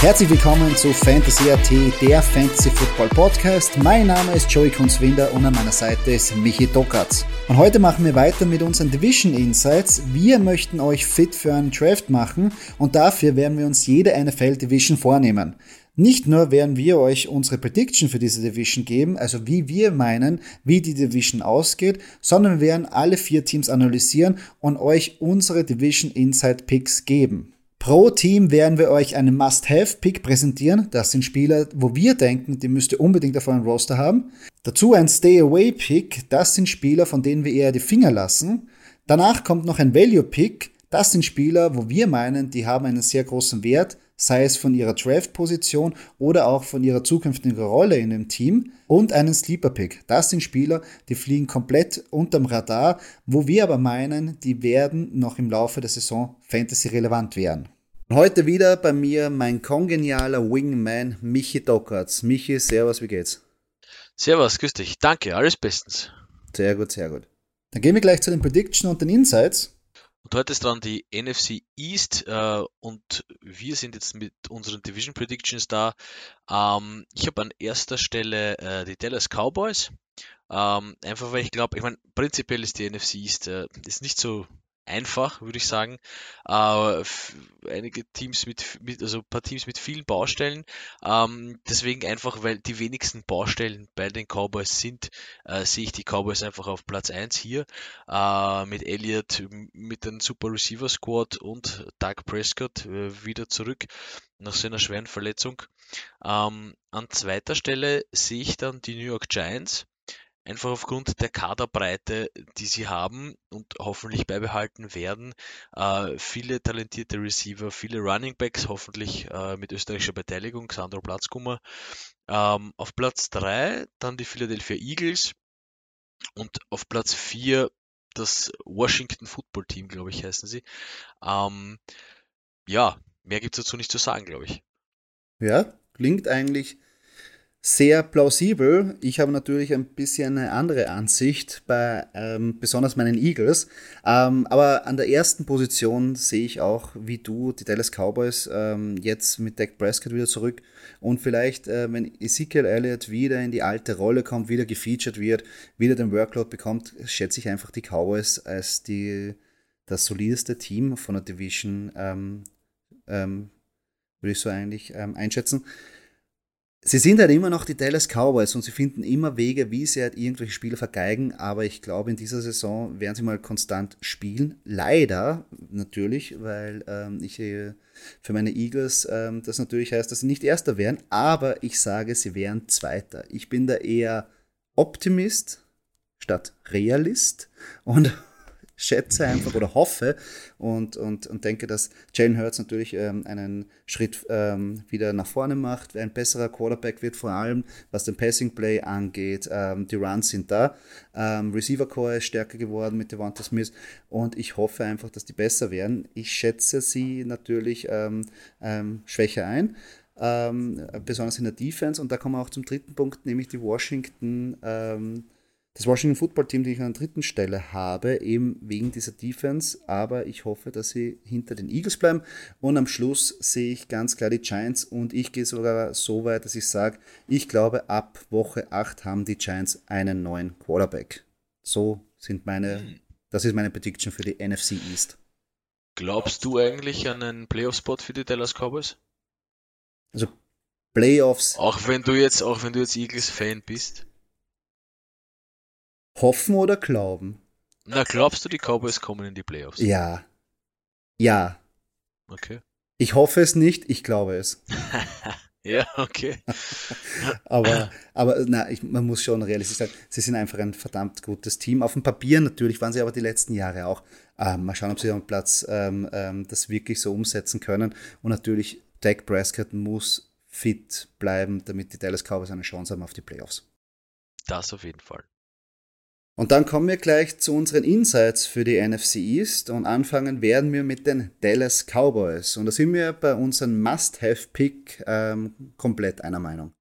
Herzlich willkommen zu Fantasy AT, der Fantasy Football Podcast. Mein Name ist Joey Kunzwinder und an meiner Seite ist Michi Dokatz. Und heute machen wir weiter mit unseren Division Insights. Wir möchten euch fit für einen Draft machen und dafür werden wir uns jede NFL Division vornehmen. Nicht nur werden wir euch unsere Prediction für diese Division geben, also wie wir meinen, wie die Division ausgeht, sondern wir werden alle vier Teams analysieren und euch unsere Division Insight Picks geben. Pro Team werden wir euch einen Must-Have-Pick präsentieren. Das sind Spieler, wo wir denken, die müsst ihr unbedingt auf eurem Roster haben. Dazu ein Stay-Away-Pick. Das sind Spieler, von denen wir eher die Finger lassen. Danach kommt noch ein Value-Pick. Das sind Spieler, wo wir meinen, die haben einen sehr großen Wert, sei es von ihrer Draft-Position oder auch von ihrer zukünftigen Rolle in dem Team und einen Sleeper-Pick. Das sind Spieler, die fliegen komplett unterm Radar, wo wir aber meinen, die werden noch im Laufe der Saison Fantasy-relevant werden. Heute wieder bei mir mein kongenialer Wingman Michi Dockertz. Michi, servus, wie geht's? Servus, grüß dich. Danke, alles bestens. Sehr gut, sehr gut. Dann gehen wir gleich zu den Prediction und den Insights. Und heute ist dran die NFC East äh, und wir sind jetzt mit unseren Division Predictions da. Ähm, ich habe an erster Stelle äh, die Dallas Cowboys. Ähm, einfach weil ich glaube, ich meine, prinzipiell ist die NFC East äh, ist nicht so einfach, würde ich sagen. Äh, einige Teams mit, mit, also ein paar Teams mit vielen Baustellen. Ähm, deswegen einfach, weil die wenigsten Baustellen bei den Cowboys sind, äh, sehe ich die Cowboys einfach auf Platz 1 hier. Äh, mit Elliott, mit einem Super Receiver Squad und Doug Prescott äh, wieder zurück nach seiner schweren Verletzung. Ähm, an zweiter Stelle sehe ich dann die New York Giants einfach aufgrund der Kaderbreite, die sie haben und hoffentlich beibehalten werden. Äh, viele talentierte Receiver, viele Running Backs, hoffentlich äh, mit österreichischer Beteiligung, Sandro Platzkummer. Ähm, auf Platz 3 dann die Philadelphia Eagles und auf Platz 4 das Washington Football Team, glaube ich, heißen sie. Ähm, ja, mehr gibt es dazu nicht zu sagen, glaube ich. Ja, klingt eigentlich sehr plausibel. Ich habe natürlich ein bisschen eine andere Ansicht bei ähm, besonders meinen Eagles. Ähm, aber an der ersten Position sehe ich auch, wie du, die Dallas Cowboys ähm, jetzt mit Dak Prescott wieder zurück und vielleicht, äh, wenn Ezekiel Elliott wieder in die alte Rolle kommt, wieder gefeatured wird, wieder den Workload bekommt, schätze ich einfach die Cowboys als die, das solideste Team von der Division, ähm, ähm, würde ich so eigentlich ähm, einschätzen. Sie sind halt immer noch die Dallas Cowboys und sie finden immer Wege, wie sie halt irgendwelche Spiele vergeigen, aber ich glaube, in dieser Saison werden sie mal konstant spielen. Leider natürlich, weil ähm, ich äh, für meine Eagles ähm, das natürlich heißt, dass sie nicht Erster wären, aber ich sage, sie wären Zweiter. Ich bin da eher Optimist statt Realist und schätze einfach oder hoffe und, und, und denke, dass Jalen Hurts natürlich ähm, einen Schritt ähm, wieder nach vorne macht, ein besserer Quarterback wird, vor allem was den Passing Play angeht. Ähm, die Runs sind da. Ähm, Receiver Core ist stärker geworden mit Devonta Smith und ich hoffe einfach, dass die besser werden. Ich schätze sie natürlich ähm, ähm, schwächer ein. Besonders in der Defense. Und da kommen wir auch zum dritten Punkt, nämlich die Washington das Washington Football Team, die ich an der dritten Stelle habe, eben wegen dieser Defense. Aber ich hoffe, dass sie hinter den Eagles bleiben. Und am Schluss sehe ich ganz klar die Giants. Und ich gehe sogar so weit, dass ich sage, ich glaube, ab Woche 8 haben die Giants einen neuen Quarterback. So sind meine, das ist meine Prediction für die NFC East. Glaubst du eigentlich an einen Playoff-Spot für die Dallas Cowboys? Also Playoffs. Auch wenn du jetzt, auch wenn du jetzt Eagles-Fan bist? Hoffen oder glauben? Na, glaubst du, die Cowboys kommen in die Playoffs? Ja. Ja. Okay. Ich hoffe es nicht, ich glaube es. Ja, okay. aber aber na, ich, man muss schon realistisch sagen, sie sind einfach ein verdammt gutes Team. Auf dem Papier natürlich waren sie aber die letzten Jahre auch. Ähm, mal schauen, ob sie am Platz ähm, ähm, das wirklich so umsetzen können. Und natürlich, Dak Prescott muss fit bleiben, damit die Dallas Cowboys eine Chance haben auf die Playoffs. Das auf jeden Fall. Und dann kommen wir gleich zu unseren Insights für die NFC East und anfangen werden wir mit den Dallas Cowboys. Und da sind wir bei unserem Must-Have-Pick ähm, komplett einer Meinung.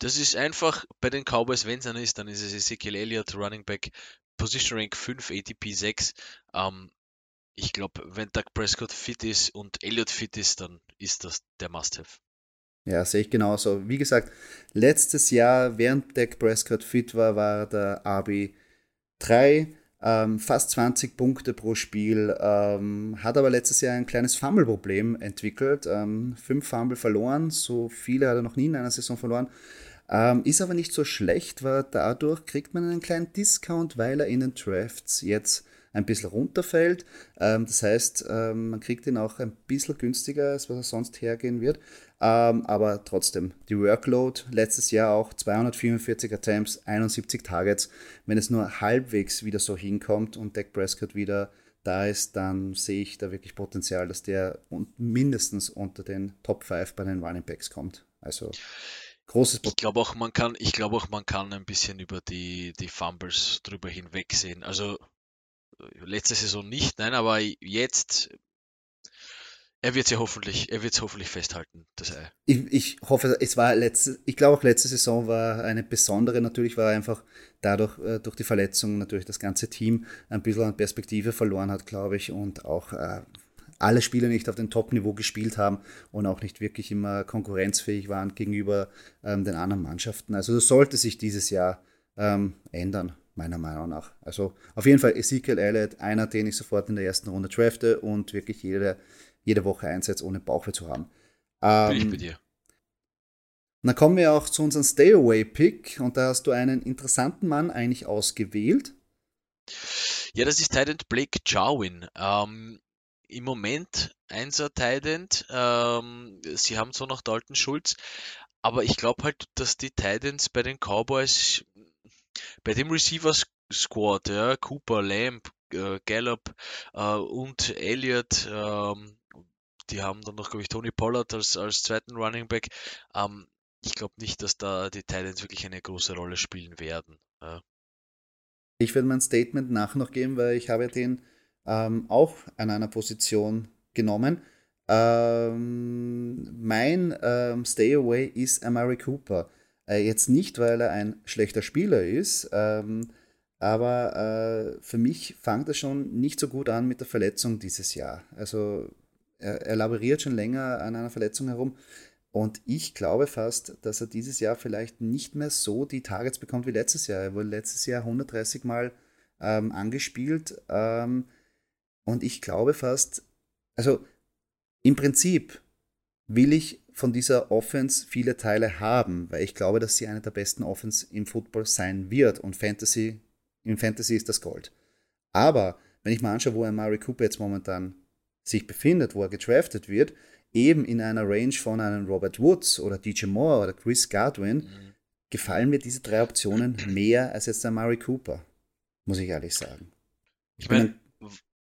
Das ist einfach bei den Cowboys, wenn es einer ist, dann ist es Ezekiel Elliott, Running Back, Position Rank 5, ATP 6. Ähm, ich glaube, wenn Doug Prescott fit ist und Elliott fit ist, dann ist das der Must-Have. Ja, sehe ich genauso. Wie gesagt, letztes Jahr, während Dak Prescott fit war, war der RB3, ähm, fast 20 Punkte pro Spiel, ähm, hat aber letztes Jahr ein kleines Fumble-Problem entwickelt. Ähm, fünf Fumble verloren, so viele hat er noch nie in einer Saison verloren. Ähm, ist aber nicht so schlecht, weil dadurch kriegt man einen kleinen Discount, weil er in den Drafts jetzt ein bisschen runterfällt. Ähm, das heißt, ähm, man kriegt ihn auch ein bisschen günstiger, als was er sonst hergehen wird. Ähm, aber trotzdem, die Workload letztes Jahr auch 244 Attempts, 71 Targets. Wenn es nur halbwegs wieder so hinkommt und Dak Prescott wieder da ist, dann sehe ich da wirklich Potenzial, dass der mindestens unter den Top 5 bei den Running Backs kommt. Also großes. Ich glaube auch, man kann, ich glaube auch, man kann ein bisschen über die, die Fumbles drüber hinwegsehen. Also letzte Saison nicht, nein, aber jetzt, er wird sie hoffentlich, er wird es hoffentlich festhalten, das Ei. Ich, ich hoffe, es war letzte, ich glaube auch letzte Saison war eine besondere, natürlich war einfach dadurch, äh, durch die Verletzung natürlich das ganze Team ein bisschen an Perspektive verloren hat, glaube ich, und auch äh, alle Spieler nicht auf dem Top-Niveau gespielt haben und auch nicht wirklich immer konkurrenzfähig waren gegenüber ähm, den anderen Mannschaften. Also das sollte sich dieses Jahr ähm, ändern meiner Meinung nach. Also auf jeden Fall Ezekiel Elliott, einer, den ich sofort in der ersten Runde drafte und wirklich jede, jede Woche einsetze, ohne Bauchweh zu haben. Ähm, Bin ich bei dir. Dann kommen wir auch zu unserem Stay-Away-Pick und da hast du einen interessanten Mann eigentlich ausgewählt. Ja, das ist Titan Blake Jarwin. Ähm, Im Moment einser Titan. Ähm, sie haben so noch Dalton Schulz, aber ich glaube halt, dass die Titans bei den Cowboys bei dem Receiver Squad, ja, Cooper, Lamb, äh, Gallup äh, und Elliott, ähm, die haben dann noch, glaube ich, Tony Pollard als, als zweiten Running Back. Ähm, ich glaube nicht, dass da die Titans wirklich eine große Rolle spielen werden. Ja. Ich werde mein Statement nachher noch geben, weil ich habe den ähm, auch an einer Position genommen. Ähm, mein ähm, Stay Away ist Amari Cooper. Äh, jetzt nicht, weil er ein schlechter Spieler ist, ähm, aber äh, für mich fängt er schon nicht so gut an mit der Verletzung dieses Jahr. Also er, er laboriert schon länger an einer Verletzung herum. Und ich glaube fast, dass er dieses Jahr vielleicht nicht mehr so die Targets bekommt wie letztes Jahr. Er wurde letztes Jahr 130 Mal ähm, angespielt. Ähm, und ich glaube fast, also im Prinzip will ich von dieser Offense viele Teile haben, weil ich glaube, dass sie eine der besten Offense im Football sein wird und Fantasy, im Fantasy ist das Gold. Aber wenn ich mal anschaue, wo Amari Cooper jetzt momentan sich befindet, wo er gedraftet wird, eben in einer Range von einem Robert Woods oder DJ Moore oder Chris Godwin, mhm. gefallen mir diese drei Optionen mehr als jetzt der Amari Cooper, muss ich ehrlich sagen. Ich meine,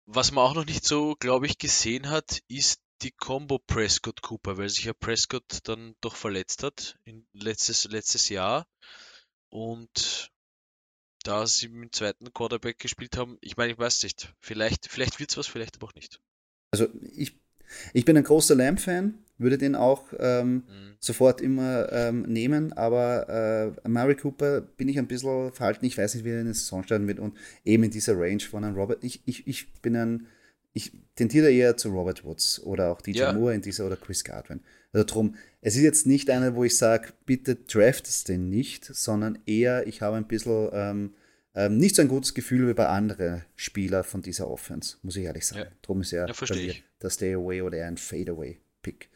was man auch noch nicht so, glaube ich, gesehen hat, ist die Combo Prescott Cooper, weil sich ja Prescott dann doch verletzt hat in letztes, letztes Jahr. Und da sie mit dem zweiten Quarterback gespielt haben, ich meine, ich weiß nicht, vielleicht, vielleicht wird es was, vielleicht aber auch nicht. Also ich, ich bin ein großer Lamb-Fan, würde den auch ähm, mhm. sofort immer ähm, nehmen, aber äh, Murray Cooper bin ich ein bisschen verhalten, ich weiß nicht, wie er in der Saison starten wird und eben in dieser Range von einem Robert. Ich, ich, ich bin ein ich tendiere eher zu Robert Woods oder auch DJ ja. Moore in dieser oder Chris Godwin. Also drum, es ist jetzt nicht einer, wo ich sage, bitte draft es den nicht, sondern eher, ich habe ein bisschen ähm, ähm, nicht so ein gutes Gefühl wie bei anderen Spielern von dieser Offense, muss ich ehrlich sagen. Ja. Drum ist er ja, der Stay Away oder eher ein Fade Away Pick.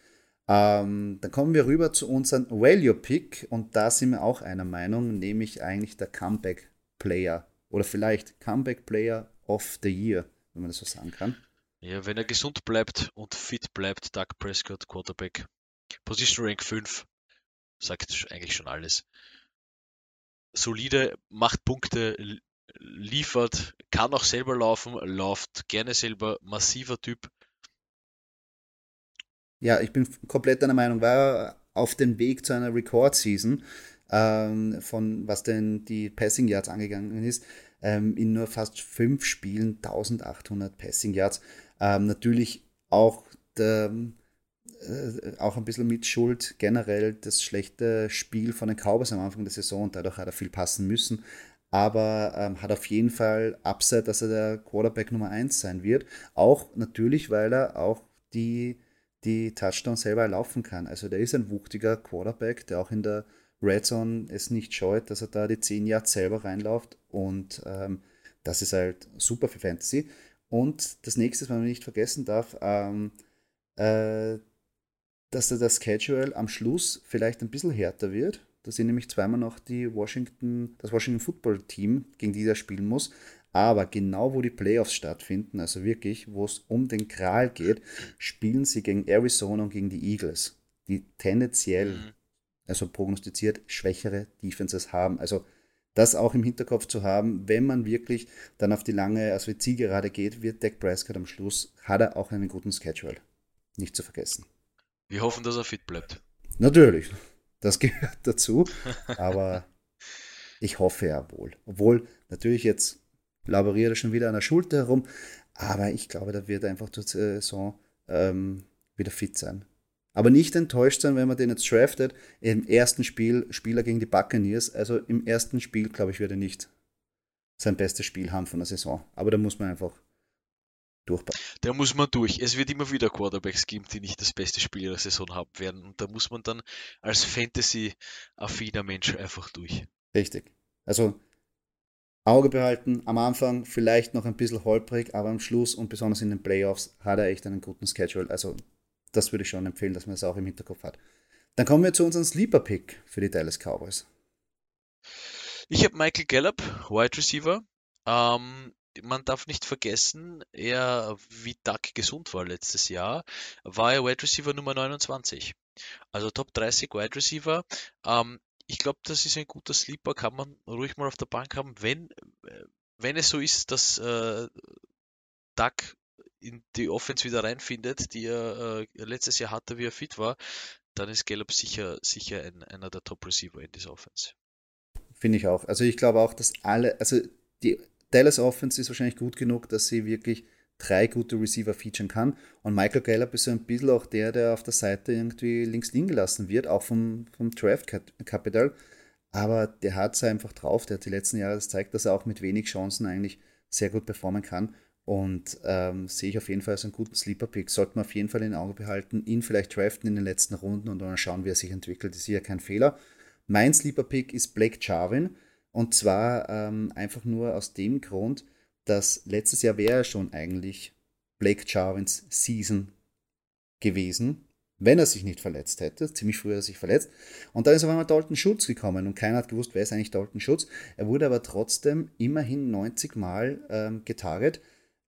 Ähm, dann kommen wir rüber zu unserem Value Pick und da sind wir auch einer Meinung, nämlich eigentlich der Comeback Player oder vielleicht Comeback Player of the Year, wenn man das so sagen kann. Ja, wenn er gesund bleibt und fit bleibt, Doug Prescott, Quarterback. Position Rank 5 sagt eigentlich schon alles. Solide, macht Punkte, liefert, kann auch selber laufen, läuft gerne selber, massiver Typ. Ja, ich bin komplett deiner Meinung, war auf dem Weg zu einer Record-Season, ähm, von was denn die Passing Yards angegangen ist, ähm, in nur fast fünf Spielen 1800 Passing Yards. Ähm, natürlich auch der, äh, auch ein bisschen mit Schuld generell das schlechte Spiel von den Cowboys am Anfang der Saison. Dadurch hat er viel passen müssen. Aber ähm, hat auf jeden Fall Upside, dass er der Quarterback Nummer 1 sein wird. Auch natürlich, weil er auch die, die Touchdowns selber laufen kann. Also der ist ein wuchtiger Quarterback, der auch in der Red Zone es nicht scheut, dass er da die 10 Yards selber reinläuft. Und ähm, das ist halt super für Fantasy. Und das nächste, was man nicht vergessen darf, ähm, äh, dass da das Schedule am Schluss vielleicht ein bisschen härter wird. Da sind nämlich zweimal noch die Washington, das Washington Football Team, gegen die er spielen muss. Aber genau wo die Playoffs stattfinden, also wirklich, wo es um den Kral geht, spielen sie gegen Arizona und gegen die Eagles, die tendenziell, mhm. Also prognostiziert, schwächere Defenses haben. Also das auch im Hinterkopf zu haben, wenn man wirklich dann auf die lange, also die Zielgerade geht, wird Dak Prescott am Schluss, hat er auch einen guten Schedule. Nicht zu vergessen. Wir hoffen, dass er fit bleibt. Natürlich, das gehört dazu, aber ich hoffe ja wohl. Obwohl, natürlich jetzt laboriert er schon wieder an der Schulter herum, aber ich glaube, da wird er einfach zur Saison ähm, wieder fit sein. Aber nicht enttäuscht sein, wenn man den jetzt draftet. Im ersten Spiel Spieler gegen die Buccaneers. Also im ersten Spiel, glaube ich, wird er nicht sein bestes Spiel haben von der Saison. Aber da muss man einfach durchpacken. Da muss man durch. Es wird immer wieder Quarterbacks geben, die nicht das beste Spiel ihrer Saison haben werden. Und da muss man dann als Fantasy-affiner Mensch einfach durch. Richtig. Also Auge behalten, am Anfang vielleicht noch ein bisschen holprig, aber am Schluss und besonders in den Playoffs hat er echt einen guten Schedule. Also das würde ich schon empfehlen, dass man das auch im Hinterkopf hat. Dann kommen wir zu unserem Sleeper-Pick für die Dallas Cowboys. Ich habe Michael Gallup, Wide Receiver. Ähm, man darf nicht vergessen, er, wie Duck gesund war letztes Jahr, war er Wide Receiver Nummer 29. Also Top 30 Wide Receiver. Ähm, ich glaube, das ist ein guter Sleeper, kann man ruhig mal auf der Bank haben, wenn, äh, wenn es so ist, dass äh, Duck in die Offense wieder reinfindet, die er äh, letztes Jahr hatte, wie er fit war, dann ist Gallup sicher, sicher ein, einer der Top Receiver in dieser Offense. Finde ich auch. Also ich glaube auch, dass alle, also die Dallas Offense ist wahrscheinlich gut genug, dass sie wirklich drei gute Receiver featuren kann. Und Michael Gallup ist so ein bisschen auch der, der auf der Seite irgendwie links liegen gelassen wird, auch vom, vom Draft Capital. Aber der hat es einfach drauf. Der hat die letzten Jahre gezeigt, dass er auch mit wenig Chancen eigentlich sehr gut performen kann. Und ähm, sehe ich auf jeden Fall als einen guten Sleeper-Pick. Sollte man auf jeden Fall in Auge behalten, ihn vielleicht draften in den letzten Runden und dann schauen, wie er sich entwickelt. Ist ja kein Fehler. Mein Sleeper-Pick ist Blake Jarvin. Und zwar ähm, einfach nur aus dem Grund, dass letztes Jahr wäre schon eigentlich Blake Jarvins Season gewesen, wenn er sich nicht verletzt hätte. Ziemlich früh hat er sich verletzt. Und dann ist auf einmal Dalton Schutz gekommen und keiner hat gewusst, wer ist eigentlich Dalton Schutz. Er wurde aber trotzdem immerhin 90 Mal ähm, getarget.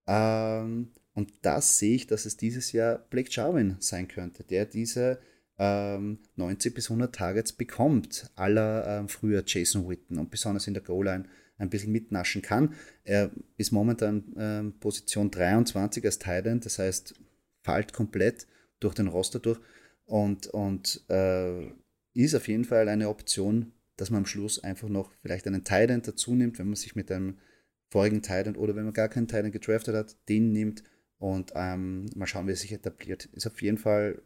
Ähm, und das sehe ich, dass es dieses Jahr Blake Jarvin sein könnte, der diese ähm, 90 bis 100 Targets bekommt, aller ähm, früher Jason Witten und besonders in der Goal-Line ein bisschen mitnaschen kann. Er ist momentan ähm, Position 23 als Titan, das heißt, fällt komplett durch den Roster durch und, und äh, ist auf jeden Fall eine Option, dass man am Schluss einfach noch vielleicht einen Titan dazu nimmt, wenn man sich mit einem vorigen Titan oder wenn man gar keinen Titan gedraftet hat, den nimmt und ähm, mal schauen, wie er sich etabliert. Ist auf jeden Fall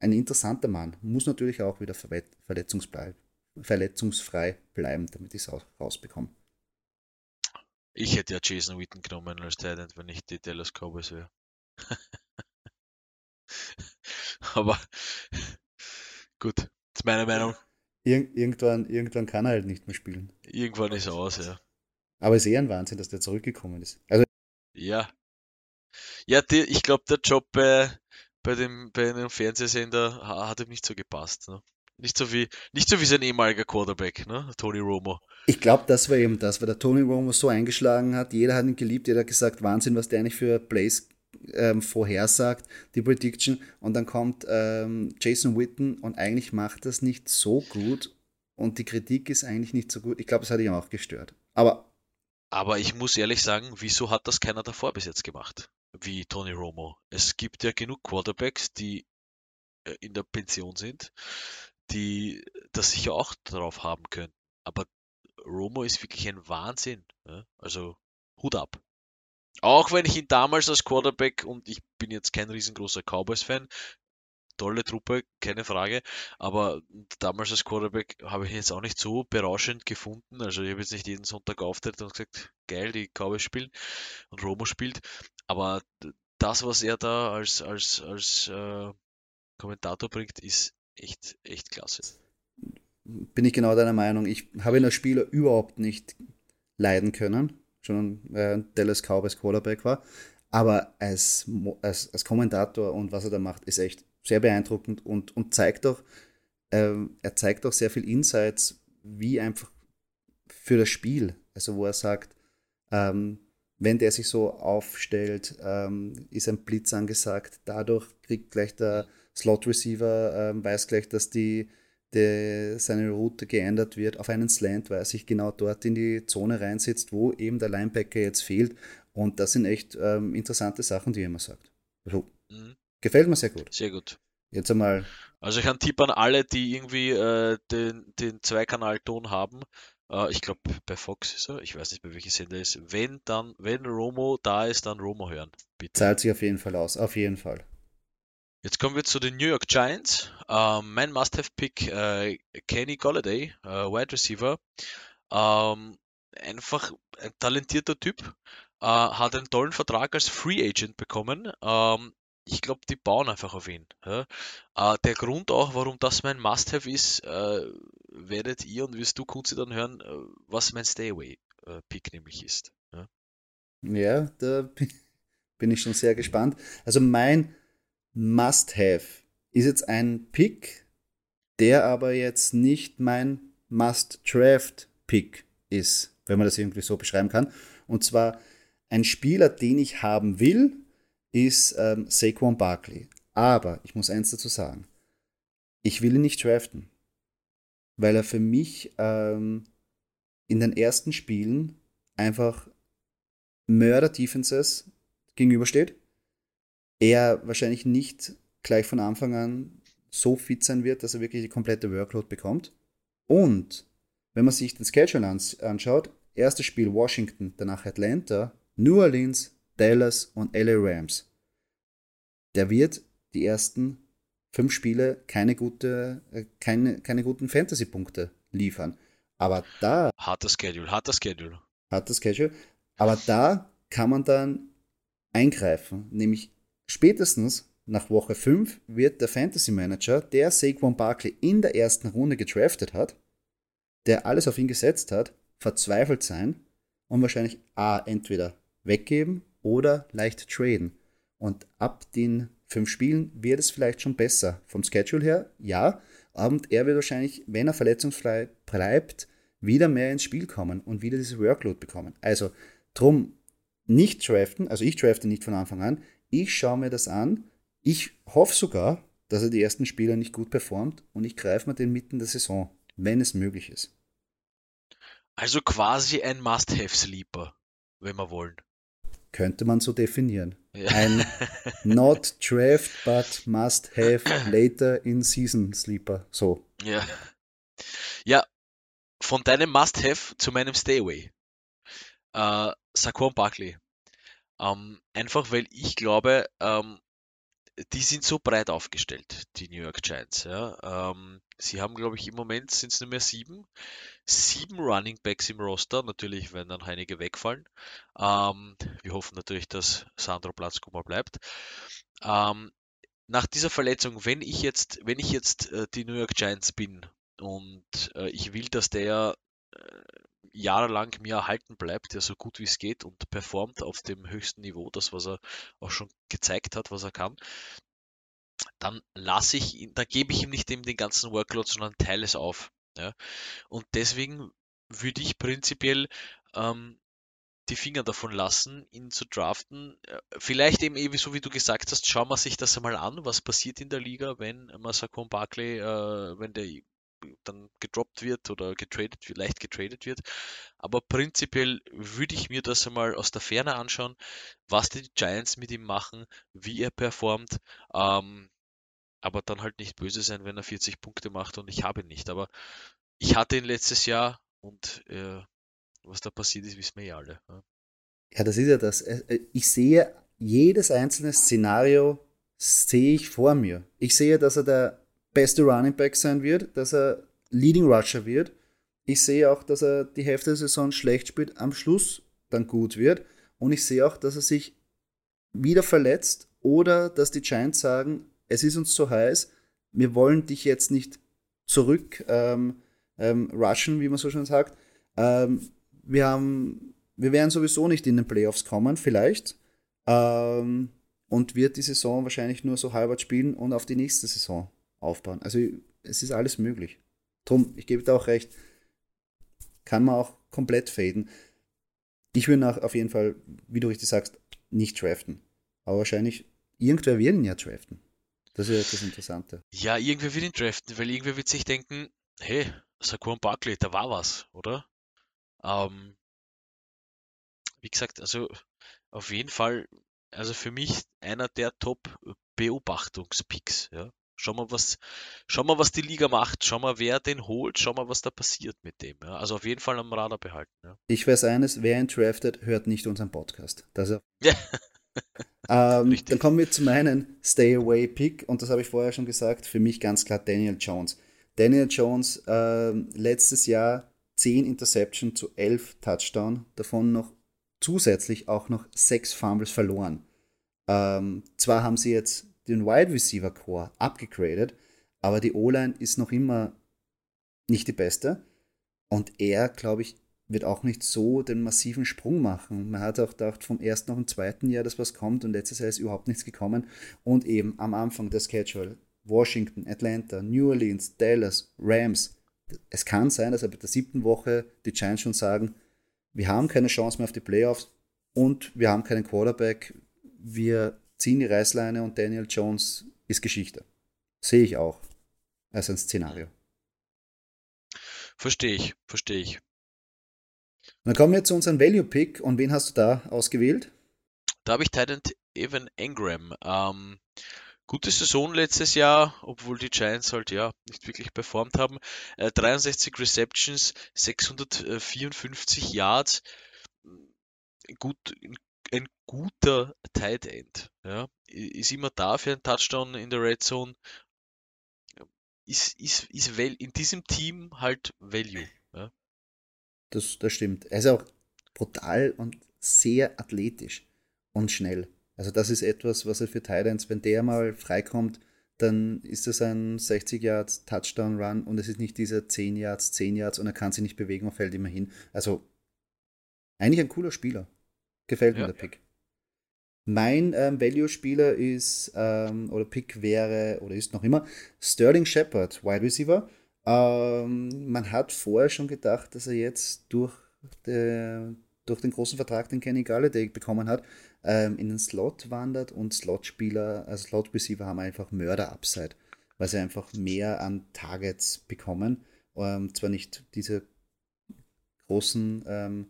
ein interessanter Mann. Muss natürlich auch wieder verletzungsfrei, verletzungsfrei bleiben, damit ich es auch rausbekomme. Ich hätte ja Jason Witten genommen als Talent, wenn ich die Dallas Cowboys wäre. Aber gut, das ist meine Meinung. Ir irgendwann, irgendwann kann er halt nicht mehr spielen. Irgendwann ist er aus, ja. Aber es ist eher ein Wahnsinn, dass der zurückgekommen ist. Also ja. Ja, die, ich glaube, der Job bei, bei, dem, bei einem Fernsehsender hat ihm nicht so gepasst. Ne? Nicht so wie, nicht so wie sein ehemaliger Quarterback, ne? Tony Romo. Ich glaube, das war eben das, weil der Tony Romo so eingeschlagen hat. Jeder hat ihn geliebt, jeder hat gesagt, Wahnsinn, was der eigentlich für Plays ähm, vorhersagt, die Prediction, und dann kommt ähm, Jason Witten und eigentlich macht das nicht so gut und die Kritik ist eigentlich nicht so gut. Ich glaube, es hat ihn auch gestört. Aber. Aber ich muss ehrlich sagen, wieso hat das keiner davor bis jetzt gemacht? Wie Tony Romo. Es gibt ja genug Quarterbacks, die äh, in der Pension sind, die das sicher auch drauf haben können. Aber Romo ist wirklich ein Wahnsinn. Also Hut ab. Auch wenn ich ihn damals als Quarterback und ich bin jetzt kein riesengroßer Cowboys-Fan, tolle Truppe, keine Frage, aber damals als Quarterback habe ich ihn jetzt auch nicht so berauschend gefunden. Also ich habe jetzt nicht jeden Sonntag auftritt und gesagt, geil, die Cowboys spielen und Romo spielt, aber das, was er da als, als, als äh, Kommentator bringt, ist echt, echt klasse. Bin ich genau deiner Meinung. Ich habe ihn als Spieler überhaupt nicht leiden können schon äh, Dallas Cowboys Quarterback war. Aber als, als, als Kommentator und was er da macht, ist echt sehr beeindruckend und, und zeigt doch, äh, er zeigt auch sehr viel Insights, wie einfach für das Spiel. Also wo er sagt, ähm, wenn der sich so aufstellt, ähm, ist ein Blitz angesagt. Dadurch kriegt gleich der Slot Receiver, ähm, weiß gleich, dass die der, seine Route geändert wird auf einen Slant, weil er sich genau dort in die Zone reinsetzt, wo eben der Linebacker jetzt fehlt. Und das sind echt ähm, interessante Sachen, die er immer sagt. Also, mhm. Gefällt mir sehr gut. Sehr gut. Jetzt einmal. Also ich kann Tipp an alle, die irgendwie äh, den, den Zweikanalton haben. Äh, ich glaube bei Fox ist er, ich weiß nicht bei welchem Sender ist. Wenn dann, wenn Romo da ist, dann Romo hören. Bitte. Zahlt sich auf jeden Fall aus, auf jeden Fall. Jetzt kommen wir zu den New York Giants. Ähm, mein Must-Have-Pick äh, Kenny Golladay, äh, Wide Receiver. Ähm, einfach ein talentierter Typ. Äh, hat einen tollen Vertrag als Free Agent bekommen. Ähm, ich glaube, die bauen einfach auf ihn. Ja. Äh, der Grund auch, warum das mein Must-Have ist, äh, werdet ihr und wirst du, Kunzi, dann hören, äh, was mein Stay-Away-Pick äh, nämlich ist. Ja. ja, da bin ich schon sehr gespannt. Also mein Must-Have ist jetzt ein Pick, der aber jetzt nicht mein Must-Draft-Pick ist, wenn man das irgendwie so beschreiben kann. Und zwar ein Spieler, den ich haben will, ist ähm, Saquon Barkley. Aber ich muss eins dazu sagen. Ich will ihn nicht draften, weil er für mich ähm, in den ersten Spielen einfach Mörder-Defenses gegenübersteht er wahrscheinlich nicht gleich von Anfang an so fit sein wird, dass er wirklich die komplette Workload bekommt. Und wenn man sich den Schedule anschaut, erstes Spiel Washington, danach Atlanta, New Orleans, Dallas und LA Rams. Der wird die ersten fünf Spiele keine, gute, äh, keine, keine guten Fantasy-Punkte liefern. Aber da. Harter Schedule, harter Schedule. Harter Schedule. Aber da kann man dann eingreifen, nämlich Spätestens nach Woche 5 wird der Fantasy Manager, der Saquon Barkley in der ersten Runde gedraftet hat, der alles auf ihn gesetzt hat, verzweifelt sein und wahrscheinlich A entweder weggeben oder leicht traden. Und ab den fünf Spielen wird es vielleicht schon besser. Vom Schedule her, ja. Und er wird wahrscheinlich, wenn er verletzungsfrei bleibt, wieder mehr ins Spiel kommen und wieder diese Workload bekommen. Also drum nicht draften, also ich drafte nicht von Anfang an, ich schaue mir das an. Ich hoffe sogar, dass er die ersten Spiele nicht gut performt und ich greife mir den mitten der Saison, wenn es möglich ist. Also quasi ein Must-Have-Sleeper, wenn wir wollen. Könnte man so definieren. Ja. Ein not draft, but must have later in season Sleeper. So. Ja. Ja, von deinem Must-Have zu meinem Stay-Away. Äh, Saquon Barkley. Ähm, einfach weil ich glaube, ähm, die sind so breit aufgestellt, die New York Giants. Ja. Ähm, sie haben, glaube ich, im Moment sind es nur mehr sieben. Sieben Running Backs im Roster. Natürlich werden dann einige wegfallen. Ähm, wir hoffen natürlich, dass Sandro Platzko mal bleibt. Ähm, nach dieser Verletzung, wenn ich jetzt, wenn ich jetzt äh, die New York Giants bin und äh, ich will, dass der äh, jahrelang mir erhalten bleibt, der so gut wie es geht und performt auf dem höchsten Niveau, das was er auch schon gezeigt hat, was er kann, dann lasse ich ihn, dann gebe ich ihm nicht den ganzen Workload, sondern teile es auf. Ja? Und deswegen würde ich prinzipiell ähm, die Finger davon lassen, ihn zu draften. Äh, vielleicht eben eben so wie du gesagt hast, schauen wir sich das einmal an, was passiert in der Liga, wenn Masakon Barkley, äh, wenn der dann gedroppt wird oder getradet, leicht getradet wird. Aber prinzipiell würde ich mir das einmal aus der Ferne anschauen, was die Giants mit ihm machen, wie er performt. Ähm, aber dann halt nicht böse sein, wenn er 40 Punkte macht und ich habe ihn nicht. Aber ich hatte ihn letztes Jahr und äh, was da passiert ist, wissen wir ja alle. Ja. das ist ja das. Äh, äh, ich sehe jedes einzelne Szenario sehe ich vor mir. Ich sehe, dass er der beste Running Back sein wird, dass er Leading Rusher wird. Ich sehe auch, dass er die Hälfte der Saison schlecht spielt, am Schluss dann gut wird. Und ich sehe auch, dass er sich wieder verletzt oder dass die Giants sagen, es ist uns zu heiß, wir wollen dich jetzt nicht zurück ähm, ähm, rushen, wie man so schön sagt. Ähm, wir, haben, wir werden sowieso nicht in den Playoffs kommen, vielleicht. Ähm, und wird die Saison wahrscheinlich nur so halbert spielen und auf die nächste Saison aufbauen. Also es ist alles möglich. Drum, ich gebe da auch recht, kann man auch komplett faden. Ich würde nach auf jeden Fall, wie du richtig sagst, nicht draften. Aber wahrscheinlich, irgendwer wird ihn ja draften. Das ist das Interessante. Ja, irgendwer wird ihn draften, weil irgendwer wird sich denken, hey, Saquon Barkley, da war was, oder? Ähm, wie gesagt, also auf jeden Fall, also für mich einer der Top-Beobachtungspicks, ja. Schau mal, was, schau mal, was die Liga macht. Schau mal, wer den holt. Schau mal, was da passiert mit dem. Ja. Also auf jeden Fall am Radar behalten. Ja. Ich weiß eines, wer ihn draftet, hört nicht unseren Podcast. Das ist ja. ähm, dann kommen wir zu meinem Stay Away Pick und das habe ich vorher schon gesagt. Für mich ganz klar Daniel Jones. Daniel Jones äh, letztes Jahr 10 Interception zu 11 Touchdown, davon noch zusätzlich auch noch 6 Fumbles verloren. Ähm, zwar haben sie jetzt den Wide Receiver Core abgegradet, aber die O-Line ist noch immer nicht die beste. Und er, glaube ich, wird auch nicht so den massiven Sprung machen. Man hat auch gedacht, vom ersten auf den zweiten Jahr, dass was kommt und letztes Jahr ist überhaupt nichts gekommen. Und eben am Anfang der Schedule Washington, Atlanta, New Orleans, Dallas, Rams. Es kann sein, dass ab der siebten Woche die Giants schon sagen, wir haben keine Chance mehr auf die Playoffs und wir haben keinen Quarterback. Wir ziehen die Reißleine und Daniel Jones ist Geschichte. Sehe ich auch als ein Szenario. Verstehe ich, verstehe ich. dann kommen wir zu unserem Value Pick und wen hast du da ausgewählt? Da habe ich Titan Evan Engram. Ähm, gute Saison letztes Jahr, obwohl die Giants halt ja nicht wirklich performt haben. Äh, 63 Receptions, 654 Yards. Gut, ein guter Tight End. Ja, ist immer da für einen Touchdown in der Red Zone. Ist, ist, ist in diesem Team halt Value. Ja. Das, das stimmt. Er ist auch brutal und sehr athletisch und schnell. Also das ist etwas, was er für Titans, wenn der mal freikommt, dann ist das ein 60 Yards Touchdown Run und es ist nicht dieser 10 Yards, 10 Yards und er kann sich nicht bewegen und fällt immer hin. Also eigentlich ein cooler Spieler. Gefällt mir ja. der Pick. Mein ähm, Value-Spieler ist, ähm, oder Pick wäre, oder ist noch immer, Sterling Shepard, Wide Receiver. Ähm, man hat vorher schon gedacht, dass er jetzt durch, de, durch den großen Vertrag, den Kenny Galladay bekommen hat, ähm, in den Slot wandert und Slot-Spieler, also Slot-Receiver haben einfach Mörder-Upside, weil sie einfach mehr an Targets bekommen. Ähm, zwar nicht diese großen ähm,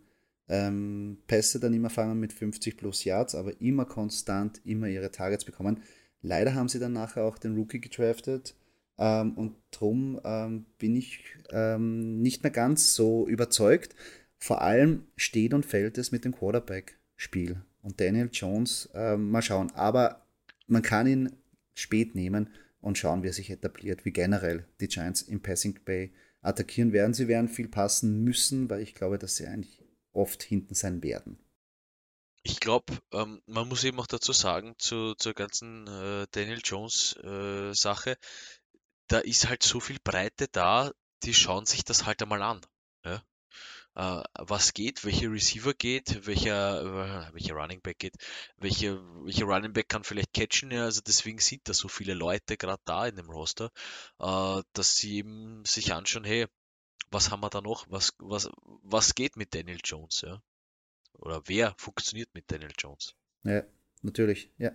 ähm, Pässe dann immer fangen mit 50 plus Yards, aber immer konstant, immer ihre Targets bekommen. Leider haben sie dann nachher auch den Rookie gedraftet ähm, und darum ähm, bin ich ähm, nicht mehr ganz so überzeugt. Vor allem steht und fällt es mit dem Quarterback-Spiel. Und Daniel Jones, ähm, mal schauen. Aber man kann ihn spät nehmen und schauen, wie er sich etabliert, wie generell die Giants im Passing Bay attackieren werden. Sie werden viel passen müssen, weil ich glaube, dass sie eigentlich oft hinten sein werden. Ich glaube, ähm, man muss eben auch dazu sagen, zu, zur ganzen äh, Daniel Jones äh, Sache, da ist halt so viel Breite da, die schauen sich das halt einmal an. Ja? Äh, was geht, welcher Receiver geht, welcher, äh, welcher Running Back geht, welcher, welcher Running Back kann vielleicht catchen, ja, also deswegen sind da so viele Leute gerade da in dem Roster, äh, dass sie eben sich anschauen, hey, was haben wir da noch? Was, was, was geht mit Daniel Jones? Ja? oder wer funktioniert mit Daniel Jones? Ja, natürlich, ja.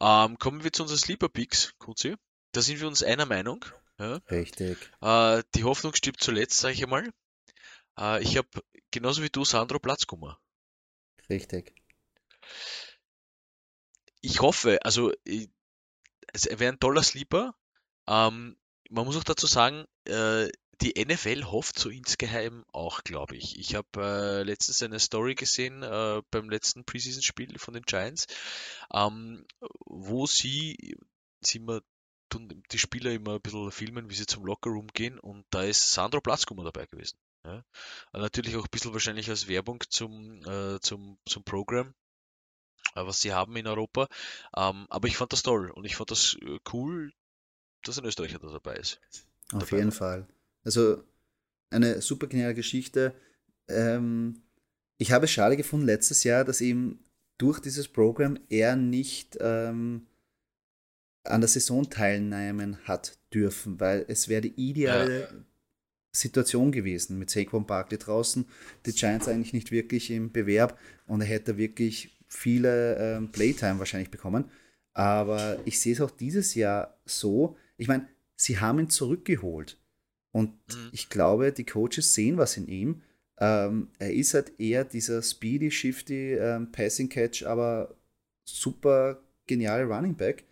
Ähm, kommen wir zu unseren Sleeper Picks, Kunzi. Da sind wir uns einer Meinung. Ja. Richtig. Äh, die Hoffnung stirbt zuletzt, sage ich einmal. Äh, ich habe genauso wie du Sandro Platzkummer. Richtig. Ich hoffe, also ich, es wäre ein toller Sleeper. Ähm, man muss auch dazu sagen, äh, die NFL hofft so insgeheim auch, glaube ich. Ich habe äh, letztens eine Story gesehen äh, beim letzten Preseason-Spiel von den Giants, ähm, wo sie, sie immer tun die Spieler immer ein bisschen filmen, wie sie zum Lockerroom gehen und da ist Sandro Platzkummer dabei gewesen. Ja. Natürlich auch ein bisschen wahrscheinlich als Werbung zum, äh, zum, zum Programm, äh, was sie haben in Europa. Ähm, aber ich fand das toll und ich fand das äh, cool, dass ein Österreicher da dabei ist. Auf dabei jeden. Fall. Also eine super geniale Geschichte. Ähm, ich habe es schade gefunden letztes Jahr, dass eben durch dieses Programm er nicht ähm, an der Saison teilnehmen hat dürfen, weil es wäre die ideale ja. Situation gewesen mit Saquon Barkley draußen, die Giants eigentlich nicht wirklich im Bewerb und er hätte wirklich viele ähm, Playtime wahrscheinlich bekommen. Aber ich sehe es auch dieses Jahr so. Ich meine, sie haben ihn zurückgeholt. Und mhm. ich glaube, die Coaches sehen was in ihm. Ähm, er ist halt eher dieser speedy, shifty ähm, Passing Catch, aber super geniale Running Back.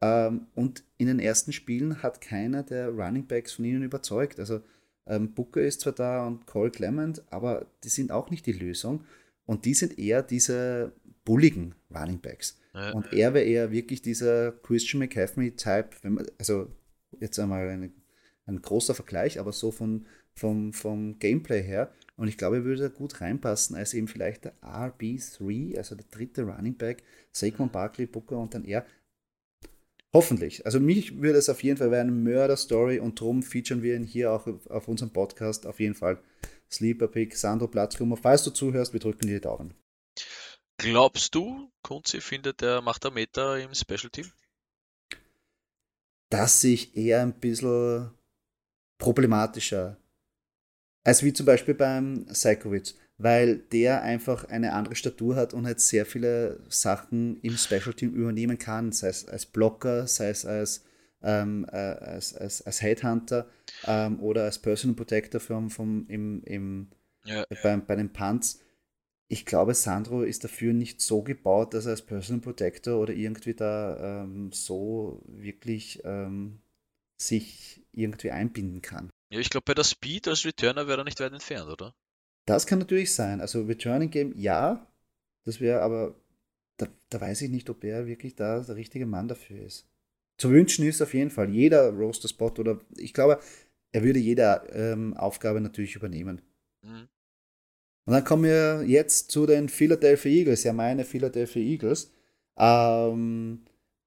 Ähm, und in den ersten Spielen hat keiner der Running Backs von ihnen überzeugt. Also ähm, Booker ist zwar da und Cole Clement, aber die sind auch nicht die Lösung. Und die sind eher diese bulligen Running Backs. Ja. Und er wäre eher wirklich dieser Christian McCaffrey-Type, also jetzt einmal eine ein großer Vergleich, aber so von, vom, vom Gameplay her. Und ich glaube, er würde gut reinpassen als eben vielleicht der RB3, also der dritte Running Back, Saquon Barkley, Booker und dann er. Hoffentlich. Also mich würde es auf jeden Fall eine Mörder-Story und darum featuren wir ihn hier auch auf unserem Podcast auf jeden Fall. Sleeper Pick, Sandro Platzkummer. Falls du zuhörst, wir drücken dir die Daumen. Glaubst du, Kunzi findet der macht der Meter im Special Team? Dass sich eher ein bisschen problematischer als wie zum Beispiel beim Psychowitz, weil der einfach eine andere Statur hat und halt sehr viele Sachen im Special Team übernehmen kann, sei es als Blocker, sei es als, ähm, äh, als, als, als Headhunter ähm, oder als Personal Protector vom, vom, im, im, ja, ja. Bei, bei den Punts. Ich glaube, Sandro ist dafür nicht so gebaut, dass er als Personal Protector oder irgendwie da ähm, so wirklich ähm, sich irgendwie einbinden kann. Ja, ich glaube, bei der Speed als Returner wäre er nicht weit entfernt, oder? Das kann natürlich sein. Also Returning Game, ja. Das wäre aber, da, da, weiß ich nicht, ob er wirklich da der richtige Mann dafür ist. Zu wünschen ist auf jeden Fall jeder Roster-Spot oder ich glaube, er würde jede ähm, Aufgabe natürlich übernehmen. Mhm. Und dann kommen wir jetzt zu den Philadelphia Eagles, ja meine Philadelphia Eagles. Ähm,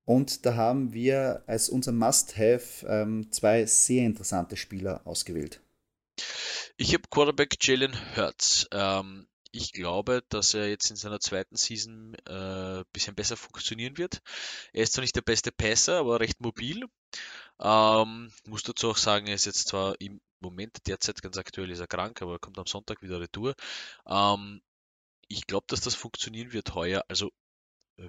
und da haben wir als unser Must-Have ähm, zwei sehr interessante Spieler ausgewählt. Ich habe Quarterback Jalen Hurts. Ähm, ich glaube, dass er jetzt in seiner zweiten Season ein äh, bisschen besser funktionieren wird. Er ist zwar nicht der beste Passer, aber recht mobil. Ähm, muss dazu auch sagen, er ist jetzt zwar im Moment derzeit ganz aktuell ist er krank, aber er kommt am Sonntag wieder retour. Ähm, ich glaube, dass das funktionieren wird heuer. Also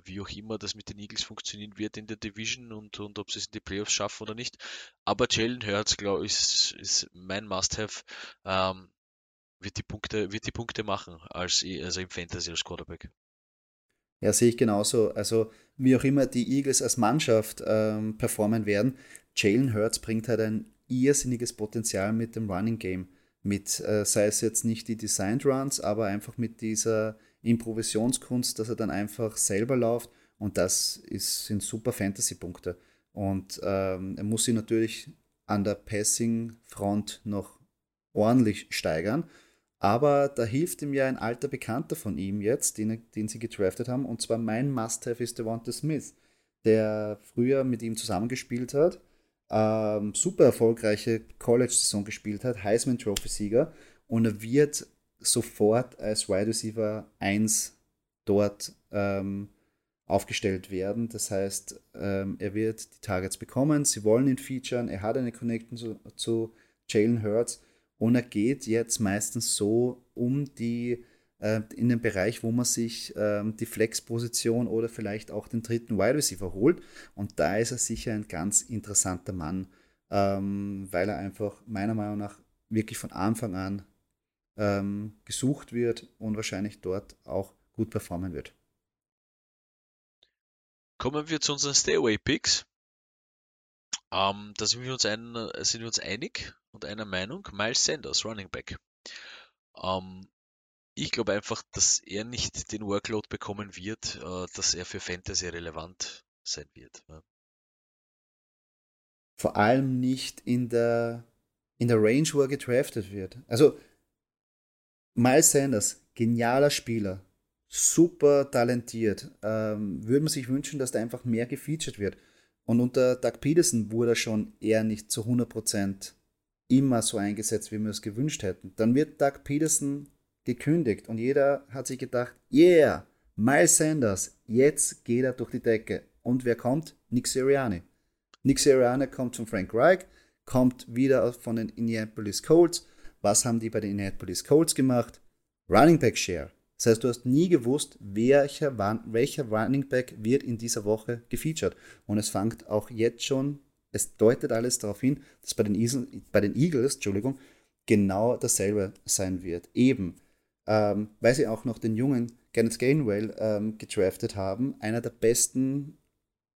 wie auch immer das mit den Eagles funktionieren wird in der Division und, und ob sie es in die Playoffs schaffen oder nicht. Aber Jalen Hurts, glaube ich, ist, ist mein Must-Have. Ähm, wird die Punkte, wird die Punkte machen als also im Fantasy als Quarterback. Ja, sehe ich genauso. Also wie auch immer die Eagles als Mannschaft ähm, performen werden, Jalen Hurts bringt halt ein irrsinniges Potenzial mit dem Running Game mit, äh, sei es jetzt nicht die Designed Runs, aber einfach mit dieser Improvisationskunst, dass er dann einfach selber läuft und das ist, sind super Fantasy-Punkte. Und ähm, er muss sich natürlich an der Passing-Front noch ordentlich steigern. Aber da hilft ihm ja ein alter Bekannter von ihm jetzt, den, den sie gedraftet haben. Und zwar mein Must-Have ist Devonta Smith, der früher mit ihm zusammengespielt hat, ähm, super erfolgreiche College-Saison gespielt hat, Heisman Trophy-Sieger. Und er wird sofort als Wide Receiver 1 dort ähm, aufgestellt werden. Das heißt, ähm, er wird die Targets bekommen, sie wollen ihn featuren, er hat eine Connection zu, zu Jalen Hurts und er geht jetzt meistens so um die äh, in den Bereich, wo man sich ähm, die Flex-Position oder vielleicht auch den dritten Wide Receiver holt. Und da ist er sicher ein ganz interessanter Mann, ähm, weil er einfach meiner Meinung nach wirklich von Anfang an ähm, gesucht wird und wahrscheinlich dort auch gut performen wird. Kommen wir zu unseren Stay-Away-Picks. Ähm, da sind wir, uns ein, sind wir uns einig und einer Meinung. Miles Sanders, Running Back. Ähm, ich glaube einfach, dass er nicht den Workload bekommen wird, äh, dass er für Fantasy relevant sein wird. Ja. Vor allem nicht in der, in der Range, wo er gedraftet wird. Also, Miles Sanders, genialer Spieler, super talentiert. Ähm, würde man sich wünschen, dass der einfach mehr gefeatured wird. Und unter Doug Peterson wurde er schon eher nicht zu 100% immer so eingesetzt, wie wir es gewünscht hätten. Dann wird Doug Peterson gekündigt und jeder hat sich gedacht, yeah, Miles Sanders, jetzt geht er durch die Decke. Und wer kommt? Nick Sirianni. Nick Sirianni kommt von Frank Reich, kommt wieder von den Indianapolis Colts. Was haben die bei den Indianapolis Colts gemacht? Running Back Share. Das heißt, du hast nie gewusst, welcher, welcher Running Back wird in dieser Woche gefeatured. Und es fängt auch jetzt schon, es deutet alles darauf hin, dass bei den, Eagles, bei den Eagles Entschuldigung, genau dasselbe sein wird. Eben ähm, weil sie auch noch den jungen Kenneth Gainwell ähm, gedraftet haben, einer der besten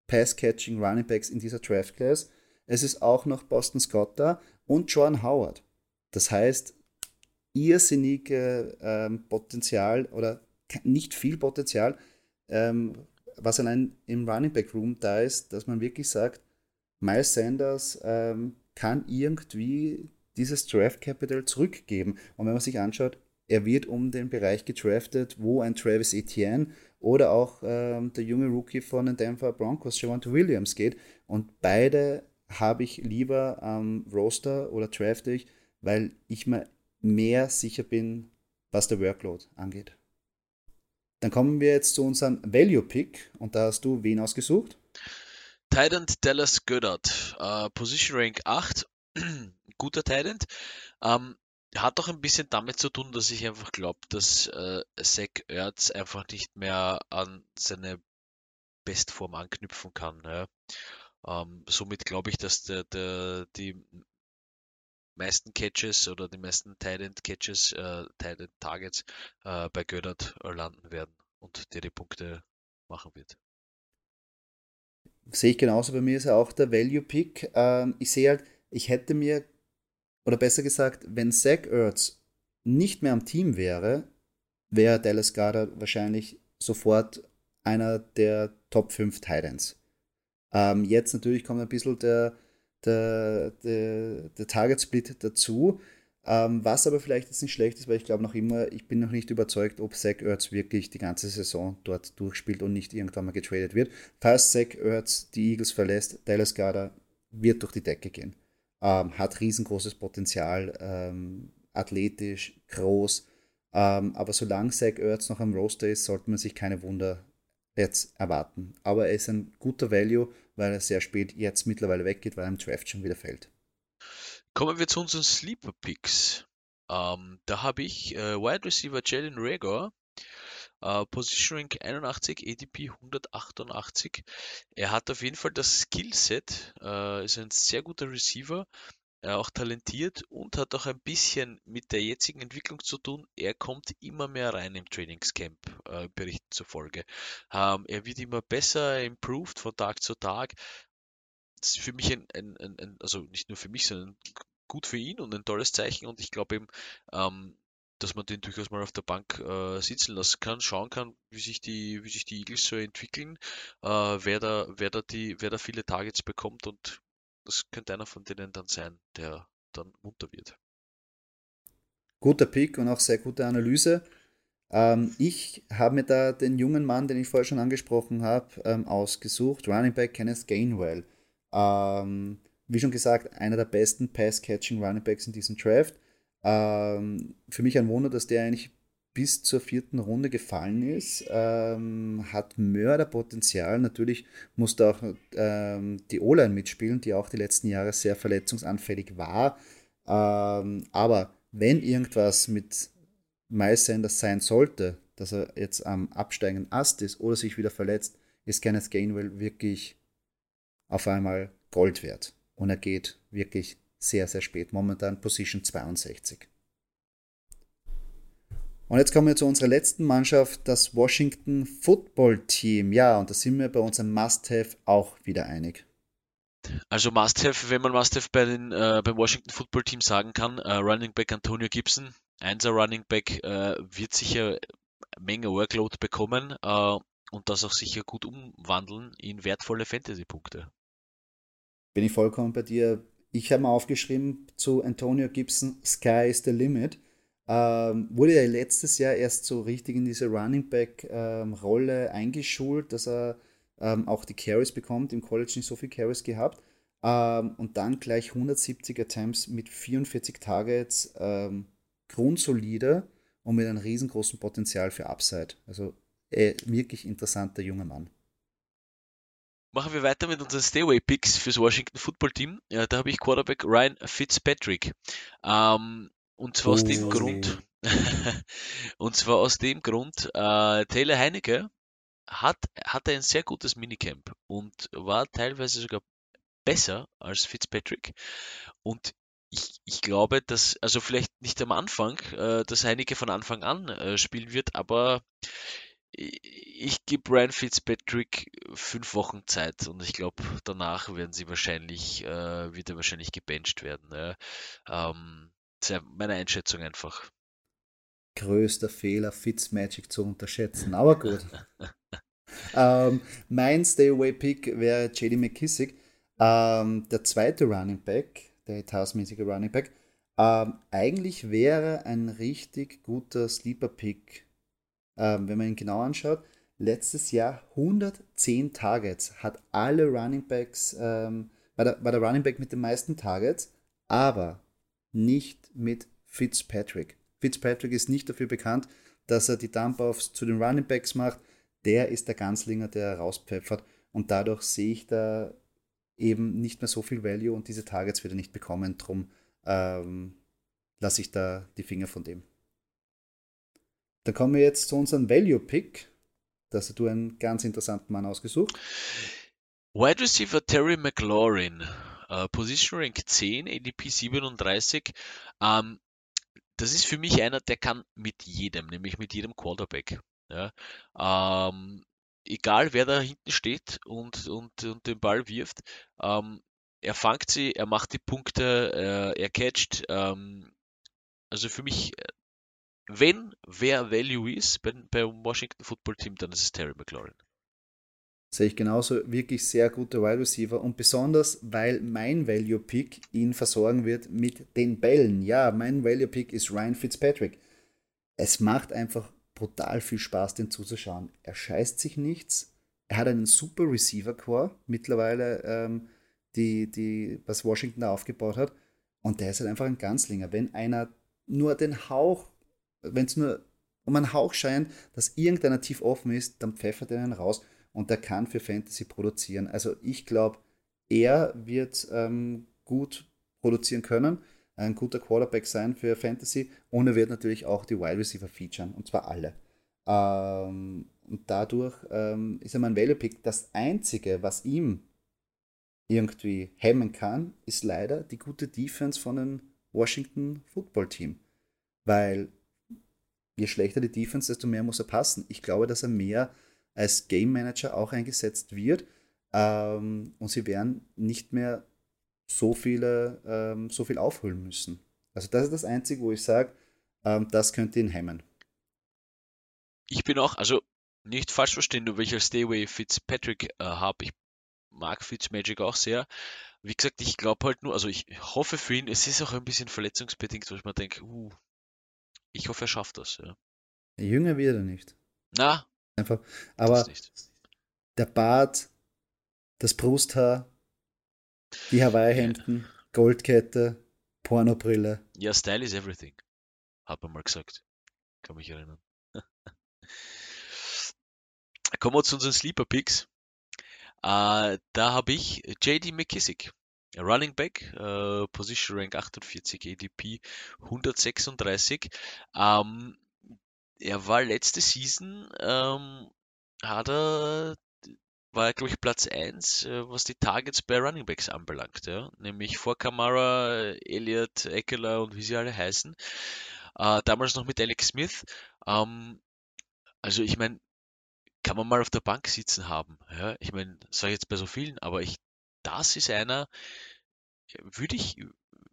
Pass-Catching Running Backs in dieser Draft Class. Es ist auch noch Boston Scott da und John Howard. Das heißt, irrsinnige ähm, Potenzial oder nicht viel Potenzial, ähm, was allein im Running Back Room da ist, dass man wirklich sagt, Miles Sanders ähm, kann irgendwie dieses Draft Capital zurückgeben. Und wenn man sich anschaut, er wird um den Bereich gedraftet, wo ein Travis Etienne oder auch ähm, der junge Rookie von den Denver Broncos, Javante Williams, geht. Und beide habe ich lieber am ähm, Roster oder drafte ich, weil ich mir mehr sicher bin, was der Workload angeht. Dann kommen wir jetzt zu unserem Value Pick und da hast du wen ausgesucht? Titan Dallas Goddard, uh, Position Rank 8, guter Titan. Um, hat auch ein bisschen damit zu tun, dass ich einfach glaube, dass äh, Zach Ertz einfach nicht mehr an seine Bestform anknüpfen kann. Ja. Ähm, somit glaube ich, dass der, der, die meisten Catches oder die meisten Tight Catches, äh, Tight Targets äh, bei Göttert landen werden und der die Punkte machen wird. Sehe ich genauso. Bei mir ist er auch der Value Pick. Ähm, ich sehe halt, ich hätte mir oder besser gesagt, wenn Zach Ertz nicht mehr am Team wäre, wäre Dallas Goddard wahrscheinlich sofort einer der Top 5 Titans. Ähm, jetzt natürlich kommt ein bisschen der, der, der, der Target Split dazu, ähm, was aber vielleicht jetzt nicht schlecht ist, weil ich glaube noch immer, ich bin noch nicht überzeugt, ob Zach Ertz wirklich die ganze Saison dort durchspielt und nicht irgendwann mal getradet wird. Falls Zach Ertz die Eagles verlässt, Dallas Goddard wird durch die Decke gehen ähm, hat riesengroßes Potenzial, ähm, athletisch, groß. Ähm, aber solange Zach Ertz noch am Roster ist, sollte man sich keine Wunder jetzt erwarten. Aber er ist ein guter Value, weil er sehr spät jetzt mittlerweile weggeht, weil er im Draft schon wieder fällt. Kommen wir zu unseren Sleeper Picks. Ähm, da habe ich äh, Wide Receiver Jalen Rager Uh, Position Rank 81, ADP 188. Er hat auf jeden Fall das Skillset, uh, ist ein sehr guter Receiver, uh, auch talentiert und hat auch ein bisschen mit der jetzigen Entwicklung zu tun. Er kommt immer mehr rein im Trainingscamp, äh, Berichten zufolge. Um, er wird immer besser, improved von Tag zu Tag. Das ist für mich ein, ein, ein, ein also nicht nur für mich, sondern gut für ihn und ein tolles Zeichen und ich glaube eben, ähm, dass man den durchaus mal auf der Bank äh, sitzen lassen kann, schauen kann, wie sich die, wie sich die Eagles so entwickeln, äh, wer, da, wer, da die, wer da viele Targets bekommt und das könnte einer von denen dann sein, der dann munter wird. Guter Pick und auch sehr gute Analyse. Ähm, ich habe mir da den jungen Mann, den ich vorher schon angesprochen habe, ähm, ausgesucht, Running Back Kenneth Gainwell. Ähm, wie schon gesagt, einer der besten Pass-Catching Running Backs in diesem Draft. Ähm, für mich ein Wunder, dass der eigentlich bis zur vierten Runde gefallen ist. Ähm, hat Mörderpotenzial. Natürlich muss da auch ähm, die O-Line mitspielen, die auch die letzten Jahre sehr verletzungsanfällig war. Ähm, aber wenn irgendwas mit Miles Sanders sein sollte, dass er jetzt am absteigenden Ast ist oder sich wieder verletzt, ist Kenneth Gainwell wirklich auf einmal Gold wert. Und er geht wirklich sehr, sehr spät. Momentan Position 62. Und jetzt kommen wir zu unserer letzten Mannschaft, das Washington Football Team. Ja, und da sind wir bei unserem Must-Have auch wieder einig. Also Must-Have, wenn man Must-Have bei den, äh, beim Washington Football Team sagen kann, äh, Running Back Antonio Gibson, Einser Running Back, äh, wird sicher Menge Workload bekommen äh, und das auch sicher gut umwandeln in wertvolle Fantasy-Punkte. Bin ich vollkommen bei dir. Ich habe mal aufgeschrieben zu Antonio Gibson, Sky is the limit. Ähm, wurde er letztes Jahr erst so richtig in diese Running Back-Rolle ähm, eingeschult, dass er ähm, auch die Carries bekommt. Im College nicht so viel Carries gehabt. Ähm, und dann gleich 170 Attempts mit 44 Targets, ähm, grundsolide und mit einem riesengroßen Potenzial für Upside. Also äh, wirklich interessanter junger Mann. Machen wir weiter mit unseren Stayway-Picks fürs Washington Football Team. Ja, da habe ich Quarterback Ryan Fitzpatrick. Ähm, und zwar oh. aus dem oh. Grund, und zwar aus dem Grund, äh, Taylor Heinecke hat, hatte ein sehr gutes Minicamp und war teilweise sogar besser als Fitzpatrick. Und ich, ich glaube, dass, also vielleicht nicht am Anfang, äh, dass Heineke von Anfang an äh, spielen wird, aber ich, ich gebe Ryan Fitzpatrick fünf Wochen Zeit und ich glaube, danach werden sie wahrscheinlich, äh, wird er wahrscheinlich gebencht werden. Ja. Ähm, meine Einschätzung einfach. Größter Fehler, Fitzmagic zu unterschätzen, aber gut. ähm, mein Stay-Away-Pick wäre JD McKissick, ähm, der zweite Running Back der taskmäßige Running Back. Ähm, eigentlich wäre ein richtig guter Sleeper-Pick, ähm, wenn man ihn genau anschaut. Letztes Jahr 110 Targets, hat alle Running Backs, ähm, war, der, war der Running Back mit den meisten Targets, aber nicht mit Fitzpatrick. Fitzpatrick ist nicht dafür bekannt, dass er die Dump-Offs zu den Running Backs macht. Der ist der Ganzlinger, der rauspfeffert. Und dadurch sehe ich da eben nicht mehr so viel Value und diese Targets wieder nicht bekommen. Drum ähm, lasse ich da die Finger von dem. Dann kommen wir jetzt zu unserem Value-Pick. Da hast du einen ganz interessanten Mann ausgesucht. Wide Receiver Terry McLaurin, uh, Position Rank 10, ADP 37. Um, das ist für mich einer, der kann mit jedem, nämlich mit jedem Quarterback. Ja. Ähm, egal wer da hinten steht und, und, und den Ball wirft, ähm, er fangt sie, er macht die Punkte, äh, er catcht. Ähm, also für mich, äh, wenn wer Value ist beim, beim Washington Football Team, dann ist es Terry McLaurin. Sehe ich genauso, wirklich sehr guter Wide Receiver und besonders, weil mein Value Pick ihn versorgen wird mit den Bällen. Ja, mein Value Pick ist Ryan Fitzpatrick. Es macht einfach brutal viel Spaß, den zuzuschauen. Er scheißt sich nichts. Er hat einen super Receiver-Core mittlerweile, ähm, die, die, was Washington da aufgebaut hat. Und der ist halt einfach ein Ganzlinger. Wenn einer nur den Hauch, wenn es nur um einen Hauch scheint, dass irgendeiner tief offen ist, dann pfeffert er ihn raus und der kann für Fantasy produzieren. Also ich glaube, er wird ähm, gut produzieren können ein guter Quarterback sein für Fantasy und er wird natürlich auch die Wide Receiver featuren und zwar alle. Ähm, und dadurch ähm, ist er mein Value Pick. Das Einzige, was ihm irgendwie hemmen kann, ist leider die gute Defense von dem Washington Football Team. Weil je schlechter die Defense, desto mehr muss er passen. Ich glaube, dass er mehr als Game Manager auch eingesetzt wird ähm, und sie werden nicht mehr so viele, ähm, so viel aufholen müssen. Also das ist das Einzige, wo ich sage, ähm, das könnte ihn hemmen. Ich bin auch, also nicht falsch verstehen, nur als Stayway Fitzpatrick äh, habe. Ich mag Fitzmagic auch sehr. Wie gesagt, ich glaube halt nur, also ich hoffe für ihn, es ist auch ein bisschen verletzungsbedingt, wo ich mir denke, uh, ich hoffe, er schafft das. Ja. Jünger wird er nicht. Na, einfach. Aber der Bart, das Brusthaar, die Hawaii-Hemden, Goldkette, Pornobrille. Ja, Style is everything. Hat man mal gesagt. Kann mich erinnern. Kommen wir zu unseren Sleeper Picks. Äh, da habe ich JD McKissick. Running Back, äh, Position Rank 48, ADP 136. Ähm, er war letzte Season, ähm, hat er, war er, glaube ich, Platz 1, äh, was die Targets bei Running Backs anbelangt, ja. Nämlich vor Kamara, Elliott, Eckler und wie sie alle heißen. Äh, damals noch mit Alex Smith. Ähm, also ich meine, kann man mal auf der Bank sitzen haben. Ja? Ich meine, sage jetzt bei so vielen, aber ich, das ist einer, würde ich,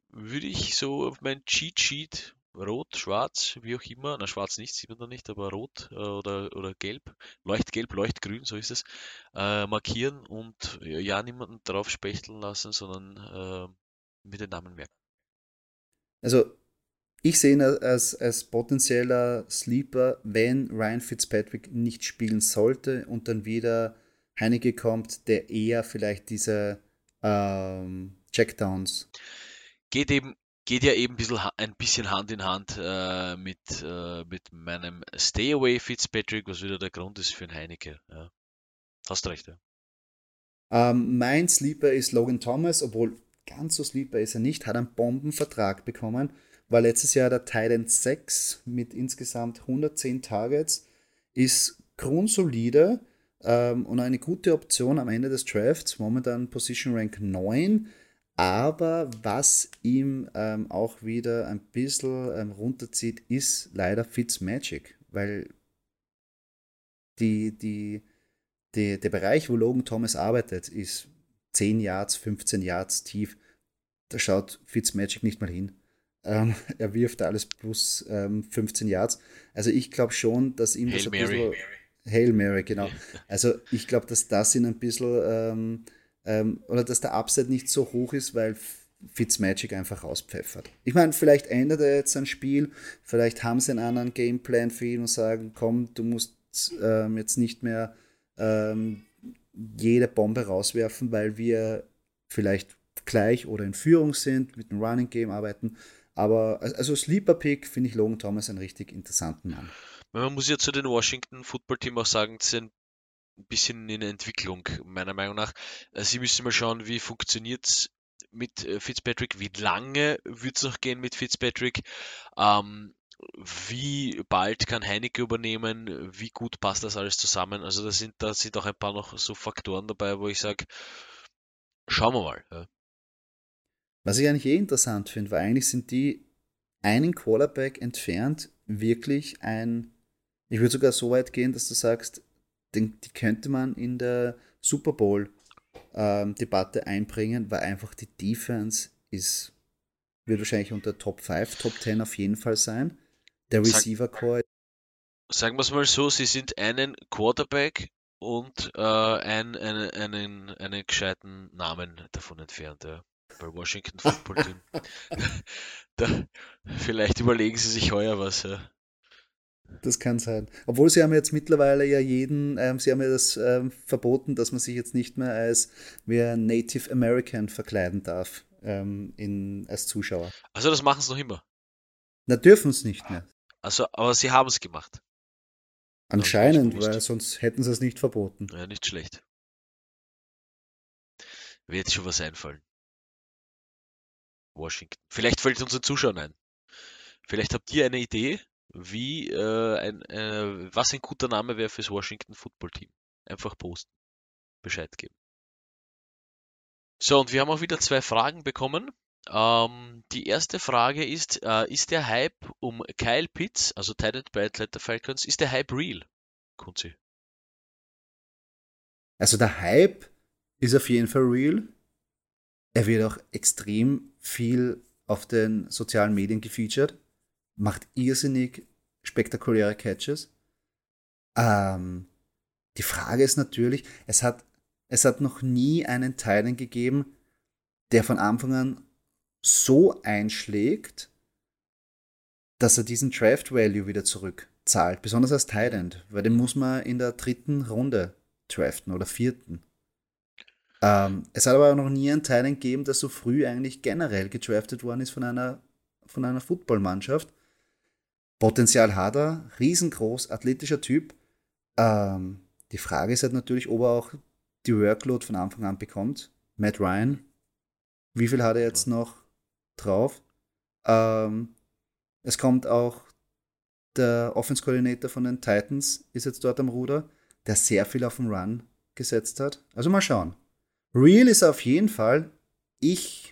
würde ich so auf mein Cheat Sheet rot, schwarz, wie auch immer, na schwarz nicht, sieht man da nicht, aber rot äh, oder, oder gelb, leuchtgelb, leuchtgrün, so ist es, äh, markieren und ja niemanden drauf spechteln lassen, sondern äh, mit den Namen merken. Also ich sehe ihn als, als potenzieller Sleeper, wenn Ryan Fitzpatrick nicht spielen sollte und dann wieder Heineke kommt, der eher vielleicht diese ähm, Checkdowns. Geht eben, geht ja eben ein bisschen, Hand in Hand äh, mit, äh, mit meinem Stay Away Fitzpatrick, was wieder der Grund ist für ein Heineke. Ja. Hast recht, ja. Ähm, mein Sleeper ist Logan Thomas, obwohl ganz so Sleeper ist er nicht, hat einen Bombenvertrag bekommen war letztes Jahr der Titan 6 mit insgesamt 110 Targets, ist grundsolide ähm, und eine gute Option am Ende des Drafts, momentan Position Rank 9. Aber was ihm ähm, auch wieder ein bisschen ähm, runterzieht, ist leider Fitzmagic, weil die, die, die, der Bereich, wo Logan Thomas arbeitet, ist 10 Yards, 15 Yards tief. Da schaut Fitzmagic nicht mal hin. Ähm, er wirft alles plus ähm, 15 Yards. Also ich glaube schon, dass ihm Hail das ein Mary. bisschen. Hail Mary, genau. Also ich glaube, dass das ihn ein bisschen ähm, ähm, oder dass der Upside nicht so hoch ist, weil Fitzmagic einfach rauspfeffert. Ich meine, vielleicht ändert er jetzt sein Spiel, vielleicht haben sie einen anderen Gameplan für ihn und sagen, komm, du musst ähm, jetzt nicht mehr ähm, jede Bombe rauswerfen, weil wir vielleicht gleich oder in Führung sind, mit dem Running Game arbeiten. Aber also Sleeper Pick finde ich Logan Thomas einen richtig interessanten Mann. Man muss ja zu den Washington Football Team auch sagen, sie sind ein bisschen in Entwicklung, meiner Meinung nach. Äh, sie müssen mal schauen, wie funktioniert es mit äh, Fitzpatrick, wie lange wird es noch gehen mit Fitzpatrick, ähm, wie bald kann Heineke übernehmen, wie gut passt das alles zusammen. Also da sind, da sind auch ein paar noch so Faktoren dabei, wo ich sage, schauen wir mal. Ja. Was ich eigentlich eh interessant finde, weil eigentlich sind die einen Quarterback entfernt, wirklich ein, ich würde sogar so weit gehen, dass du sagst, den, die könnte man in der Super Bowl ähm, Debatte einbringen, weil einfach die Defense ist, wird wahrscheinlich unter Top 5, Top 10 auf jeden Fall sein. Der Receiver Core. Sagen wir es mal so, sie sind einen Quarterback und äh, ein, einen, einen, einen gescheiten Namen davon entfernt. Ja bei Washington Football Team. da, vielleicht überlegen sie sich heuer was. Ja. Das kann sein. Obwohl sie haben jetzt mittlerweile ja jeden, ähm, sie haben ja das ähm, verboten, dass man sich jetzt nicht mehr als wer Native American verkleiden darf ähm, in, als Zuschauer. Also das machen sie noch immer. Na, dürfen es nicht mehr. Also, aber sie haben es gemacht. Anscheinend, weil sonst hätten sie es nicht verboten. Ja, nicht schlecht. Wird schon was einfallen. Washington. Vielleicht fällt unseren Zuschauern ein. Vielleicht habt ihr eine Idee, wie äh, ein, äh, was ein guter Name wäre fürs Washington Football Team. Einfach posten. Bescheid geben. So, und wir haben auch wieder zwei Fragen bekommen. Ähm, die erste Frage ist, äh, ist der Hype um Kyle Pitts, also Titan bei Atlanta Falcons, ist der Hype real? Kunzi. Also der Hype ist auf jeden Fall real. Er wird auch extrem viel auf den sozialen Medien gefeatured, macht irrsinnig spektakuläre Catches. Ähm, die Frage ist natürlich, es hat, es hat noch nie einen Teilen gegeben, der von Anfang an so einschlägt, dass er diesen Draft Value wieder zurückzahlt, besonders als Thailand, weil den muss man in der dritten Runde draften oder vierten. Ähm, es hat aber auch noch nie einen Teil gegeben, der so früh eigentlich generell gedraftet worden ist von einer, von einer Footballmannschaft. Potenzial hat er, riesengroß, athletischer Typ. Ähm, die Frage ist halt natürlich, ob er auch die Workload von Anfang an bekommt. Matt Ryan, wie viel hat er jetzt noch drauf? Ähm, es kommt auch der Offense Coordinator von den Titans, ist jetzt dort am Ruder, der sehr viel auf den Run gesetzt hat. Also mal schauen. Real ist auf jeden Fall. Ich.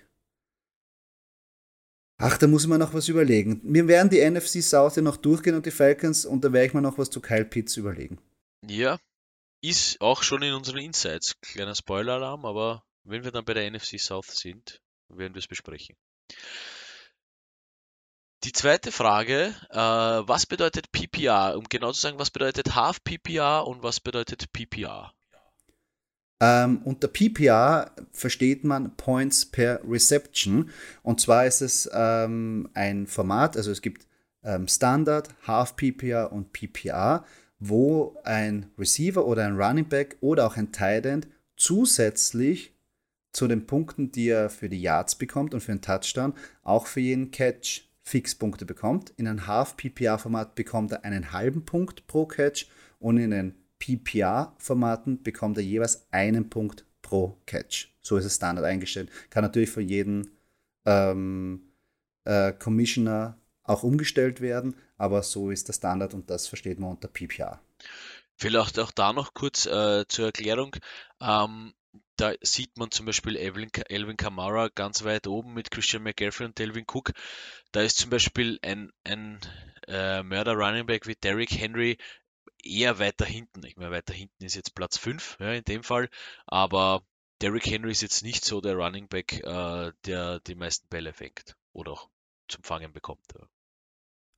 Ach, da muss man noch was überlegen. Wir werden die NFC South ja noch durchgehen und die Falcons und da werde ich mir noch was zu Kyle Pitts überlegen. Ja, ist auch schon in unseren Insights. Kleiner Spoiler-Alarm, aber wenn wir dann bei der NFC South sind, werden wir es besprechen. Die zweite Frage, äh, was bedeutet PPR? Um genau zu sagen, was bedeutet Half PPR und was bedeutet PPR? Ähm, unter PPR versteht man Points per Reception. Und zwar ist es ähm, ein Format, also es gibt ähm, Standard, Half PPR und PPR, wo ein Receiver oder ein Running Back oder auch ein Tight End zusätzlich zu den Punkten, die er für die Yards bekommt und für den Touchdown, auch für jeden Catch Fixpunkte bekommt. In einem Half-PPA-Format bekommt er einen halben Punkt pro Catch und in den PPA-Formaten bekommt er jeweils einen Punkt pro Catch. So ist es Standard eingestellt. Kann natürlich von jedem ähm, äh, Commissioner auch umgestellt werden, aber so ist der Standard und das versteht man unter PPA. Vielleicht auch da noch kurz äh, zur Erklärung. Ähm, da sieht man zum Beispiel Elvin, Elvin Kamara ganz weit oben mit Christian McGaffrey und Delvin Cook. Da ist zum Beispiel ein, ein äh, Mörder Running Back wie Derrick Henry eher weiter hinten. Ich meine, weiter hinten ist jetzt Platz 5 ja, in dem Fall, aber Derrick Henry ist jetzt nicht so der Running Back, äh, der die meisten Bälle fängt oder auch zum Fangen bekommt. Ja.